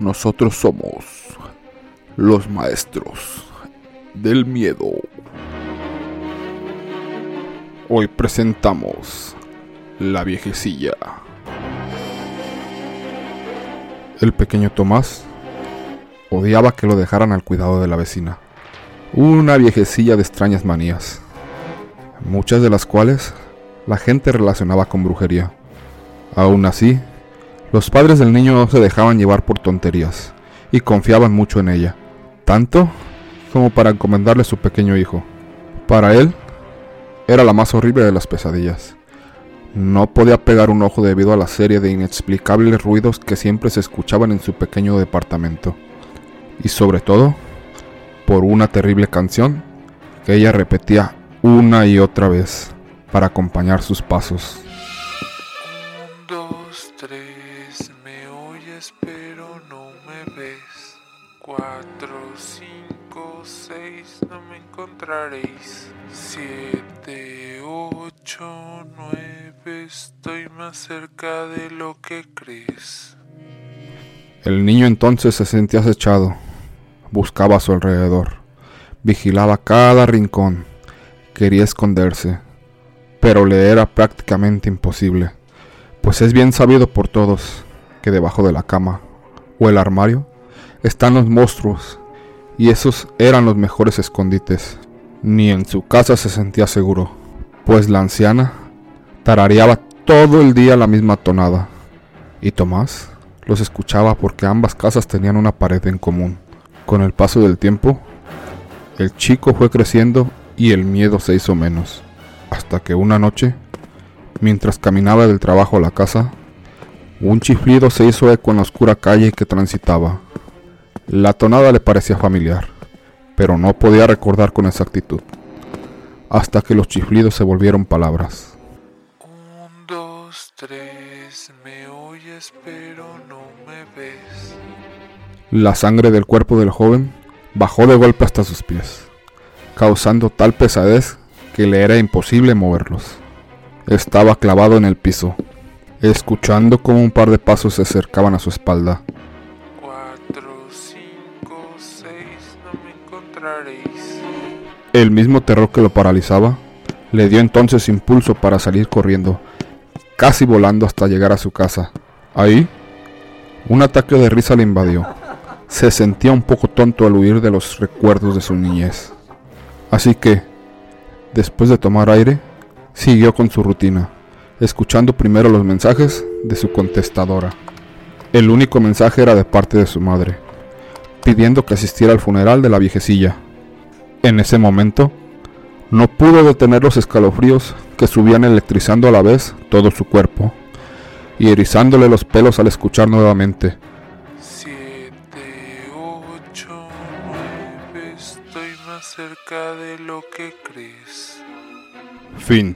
Nosotros somos los maestros del miedo. Hoy presentamos La viejecilla. El pequeño Tomás odiaba que lo dejaran al cuidado de la vecina. Una viejecilla de extrañas manías, muchas de las cuales la gente relacionaba con brujería. Aún así, los padres del niño no se dejaban llevar por tonterías y confiaban mucho en ella, tanto como para encomendarle a su pequeño hijo. Para él, era la más horrible de las pesadillas. No podía pegar un ojo debido a la serie de inexplicables ruidos que siempre se escuchaban en su pequeño departamento. Y sobre todo, por una terrible canción que ella repetía una y otra vez para acompañar sus pasos. Dos, tres, me oyes pero no me ves. Cuatro, cinco, seis, no me encontraréis. Siete, ocho, nueve, estoy más cerca de lo que crees. El niño entonces se sentía acechado, buscaba a su alrededor, vigilaba cada rincón, quería esconderse, pero le era prácticamente imposible, pues es bien sabido por todos que debajo de la cama o el armario están los monstruos, y esos eran los mejores escondites. Ni en su casa se sentía seguro, pues la anciana tarareaba todo el día la misma tonada, y Tomás los escuchaba porque ambas casas tenían una pared en común. Con el paso del tiempo, el chico fue creciendo y el miedo se hizo menos, hasta que una noche, mientras caminaba del trabajo a la casa, un chiflido se hizo eco en la oscura calle que transitaba. La tonada le parecía familiar, pero no podía recordar con exactitud, hasta que los chiflidos se volvieron palabras. Un, dos, tres, me oyes pero no me ves. La sangre del cuerpo del joven bajó de golpe hasta sus pies, causando tal pesadez que le era imposible moverlos. Estaba clavado en el piso, escuchando como un par de pasos se acercaban a su espalda. Cuatro, cinco, seis, no me encontraréis. El mismo terror que lo paralizaba le dio entonces impulso para salir corriendo, casi volando hasta llegar a su casa. Ahí, un ataque de risa le invadió. Se sentía un poco tonto al huir de los recuerdos de su niñez. Así que, después de tomar aire, siguió con su rutina, escuchando primero los mensajes de su contestadora. El único mensaje era de parte de su madre, pidiendo que asistiera al funeral de la viejecilla. En ese momento, no pudo detener los escalofríos que subían electrizando a la vez todo su cuerpo y erizándole los pelos al escuchar nuevamente. Siete, ocho, nueve, estoy más cerca de lo que crees. Finn.